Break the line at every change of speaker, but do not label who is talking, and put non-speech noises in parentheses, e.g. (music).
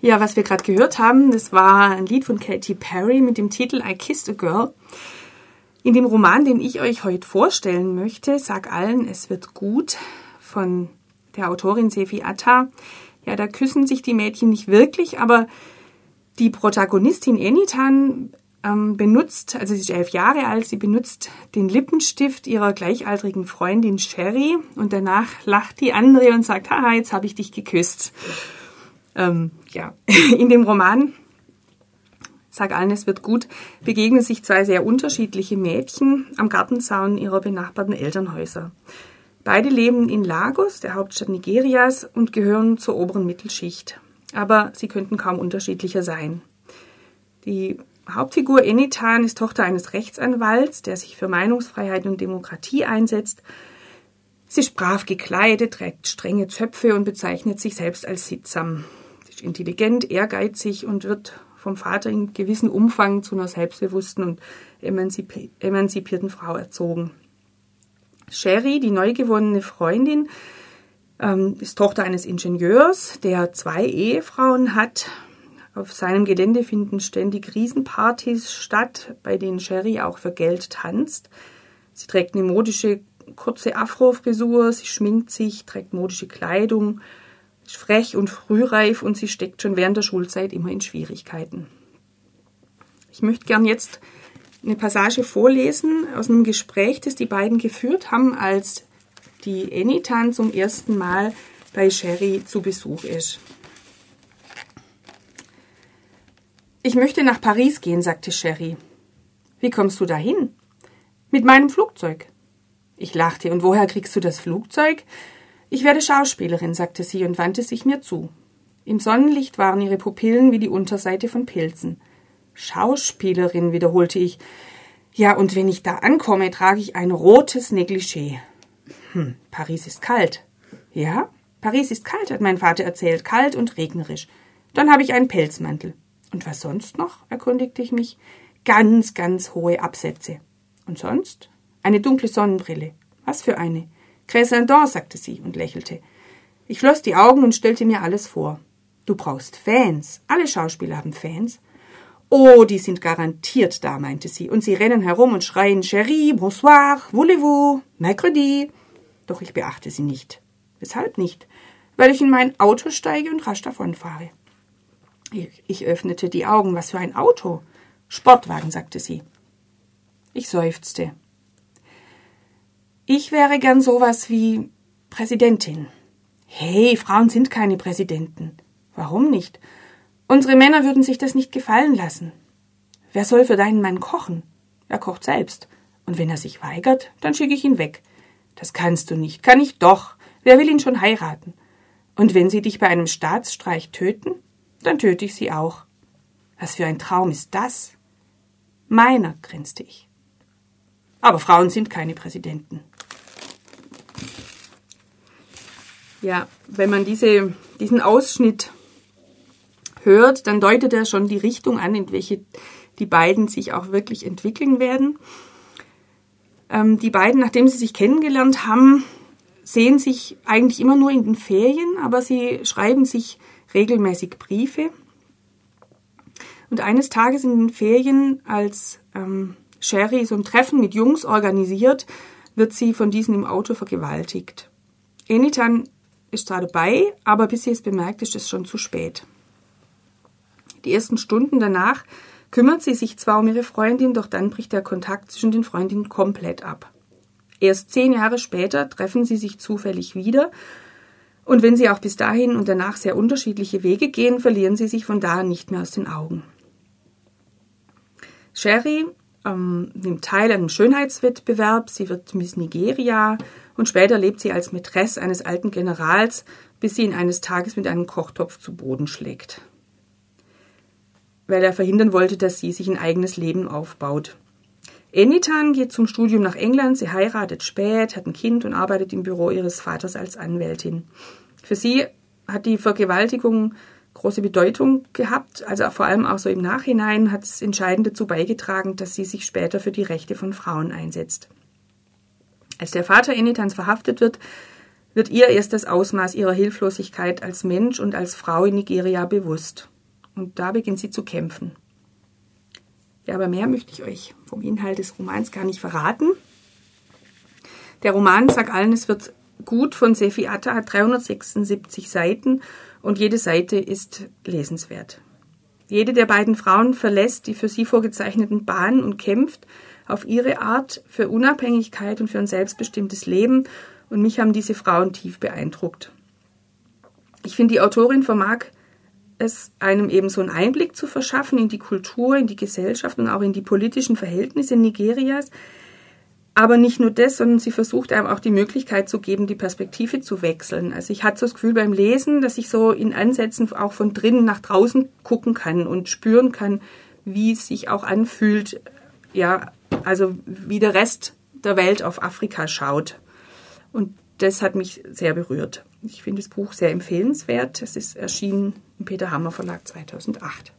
Ja, was wir gerade gehört haben, das war ein Lied von Katy Perry mit dem Titel I Kissed a Girl. In dem Roman, den ich euch heute vorstellen möchte, Sag allen, es wird gut, von der Autorin Sefi Atta, ja, da küssen sich die Mädchen nicht wirklich, aber die Protagonistin Enitan ähm, benutzt, also sie ist elf Jahre alt, sie benutzt den Lippenstift ihrer gleichaltrigen Freundin Sherry und danach lacht die andere und sagt, haha, jetzt habe ich dich geküsst. Ähm, ja, (laughs) in dem Roman Sag allen, es wird gut, begegnen sich zwei sehr unterschiedliche Mädchen am Gartenzaun ihrer benachbarten Elternhäuser. Beide leben in Lagos, der Hauptstadt Nigerias, und gehören zur oberen Mittelschicht. Aber sie könnten kaum unterschiedlicher sein. Die Hauptfigur Enitan ist Tochter eines Rechtsanwalts, der sich für Meinungsfreiheit und Demokratie einsetzt. Sie ist brav gekleidet, trägt strenge Zöpfe und bezeichnet sich selbst als sittsam ist intelligent, ehrgeizig und wird vom Vater in gewissem Umfang zu einer selbstbewussten und emanzipierten Frau erzogen. Sherry, die neu gewonnene Freundin, ähm, ist Tochter eines Ingenieurs, der zwei Ehefrauen hat. Auf seinem Gelände finden ständig Riesenpartys statt, bei denen Sherry auch für Geld tanzt. Sie trägt eine modische kurze Afro-Frisur, sie schminkt sich, trägt modische Kleidung ist frech und frühreif und sie steckt schon während der Schulzeit immer in Schwierigkeiten. Ich möchte gern jetzt eine Passage vorlesen aus einem Gespräch, das die beiden geführt haben, als die Enitan zum ersten Mal bei Sherry zu Besuch ist. Ich möchte nach Paris gehen, sagte Sherry. Wie kommst du dahin? Mit meinem Flugzeug. Ich lachte. Und woher kriegst du das Flugzeug? Ich werde Schauspielerin, sagte sie und wandte sich mir zu. Im Sonnenlicht waren ihre Pupillen wie die Unterseite von Pilzen. Schauspielerin, wiederholte ich. Ja, und wenn ich da ankomme, trage ich ein rotes Negligé. Hm, Paris ist kalt. Ja, Paris ist kalt, hat mein Vater erzählt, kalt und regnerisch. Dann habe ich einen Pelzmantel. Und was sonst noch? erkundigte ich mich. Ganz, ganz hohe Absätze. Und sonst? Eine dunkle Sonnenbrille. Was für eine? Crescendon, sagte sie und lächelte. Ich schloss die Augen und stellte mir alles vor. Du brauchst Fans. Alle Schauspieler haben Fans. Oh, die sind garantiert da, meinte sie, und sie rennen herum und schreien Chérie, bonsoir, voulez-vous, mercredi. Doch ich beachte sie nicht. Weshalb nicht? Weil ich in mein Auto steige und rasch davonfahre. Ich, ich öffnete die Augen. Was für ein Auto? Sportwagen, sagte sie. Ich seufzte. Ich wäre gern sowas wie Präsidentin. Hey, Frauen sind keine Präsidenten. Warum nicht? Unsere Männer würden sich das nicht gefallen lassen. Wer soll für deinen Mann kochen? Er kocht selbst. Und wenn er sich weigert, dann schicke ich ihn weg. Das kannst du nicht. Kann ich doch. Wer will ihn schon heiraten? Und wenn sie dich bei einem Staatsstreich töten, dann töte ich sie auch. Was für ein Traum ist das? Meiner, grinste ich. Aber Frauen sind keine Präsidenten. Ja, wenn man diese, diesen Ausschnitt hört, dann deutet er schon die Richtung an, in welche die beiden sich auch wirklich entwickeln werden. Ähm, die beiden, nachdem sie sich kennengelernt haben, sehen sich eigentlich immer nur in den Ferien, aber sie schreiben sich regelmäßig Briefe. Und eines Tages in den Ferien, als ähm, Sherry so ein Treffen mit Jungs organisiert, wird sie von diesen im Auto vergewaltigt. Enitan ist zwar dabei, aber bis sie es bemerkt, ist es schon zu spät. Die ersten Stunden danach kümmert sie sich zwar um ihre Freundin, doch dann bricht der Kontakt zwischen den Freundinnen komplett ab. Erst zehn Jahre später treffen sie sich zufällig wieder, und wenn sie auch bis dahin und danach sehr unterschiedliche Wege gehen, verlieren sie sich von da nicht mehr aus den Augen. Sherry ähm, nimmt teil an einem Schönheitswettbewerb, sie wird Miss Nigeria und später lebt sie als Mätresse eines alten Generals, bis sie ihn eines Tages mit einem Kochtopf zu Boden schlägt. Weil er verhindern wollte, dass sie sich ein eigenes Leben aufbaut. Enitan geht zum Studium nach England, sie heiratet spät, hat ein Kind und arbeitet im Büro ihres Vaters als Anwältin. Für sie hat die Vergewaltigung große Bedeutung gehabt, also vor allem auch so im Nachhinein hat es entscheidend dazu beigetragen, dass sie sich später für die Rechte von Frauen einsetzt. Als der Vater Enitans verhaftet wird, wird ihr erst das Ausmaß ihrer Hilflosigkeit als Mensch und als Frau in Nigeria bewusst. Und da beginnt sie zu kämpfen. Ja, aber mehr möchte ich euch vom Inhalt des Romans gar nicht verraten. Der Roman, sag allen, es wird gut von Sefi Atta, hat 376 Seiten und jede Seite ist lesenswert. Jede der beiden Frauen verlässt die für sie vorgezeichneten Bahnen und kämpft auf ihre Art für Unabhängigkeit und für ein selbstbestimmtes Leben. Und mich haben diese Frauen tief beeindruckt. Ich finde, die Autorin vermag es einem eben so einen Einblick zu verschaffen in die Kultur, in die Gesellschaft und auch in die politischen Verhältnisse Nigerias. Aber nicht nur das, sondern sie versucht einem auch die Möglichkeit zu geben, die Perspektive zu wechseln. Also ich hatte so das Gefühl beim Lesen, dass ich so in Ansätzen auch von drinnen nach draußen gucken kann und spüren kann, wie es sich auch anfühlt, ja, also wie der Rest der Welt auf Afrika schaut. Und das hat mich sehr berührt. Ich finde das Buch sehr empfehlenswert. Es ist erschienen im Peter Hammer Verlag 2008.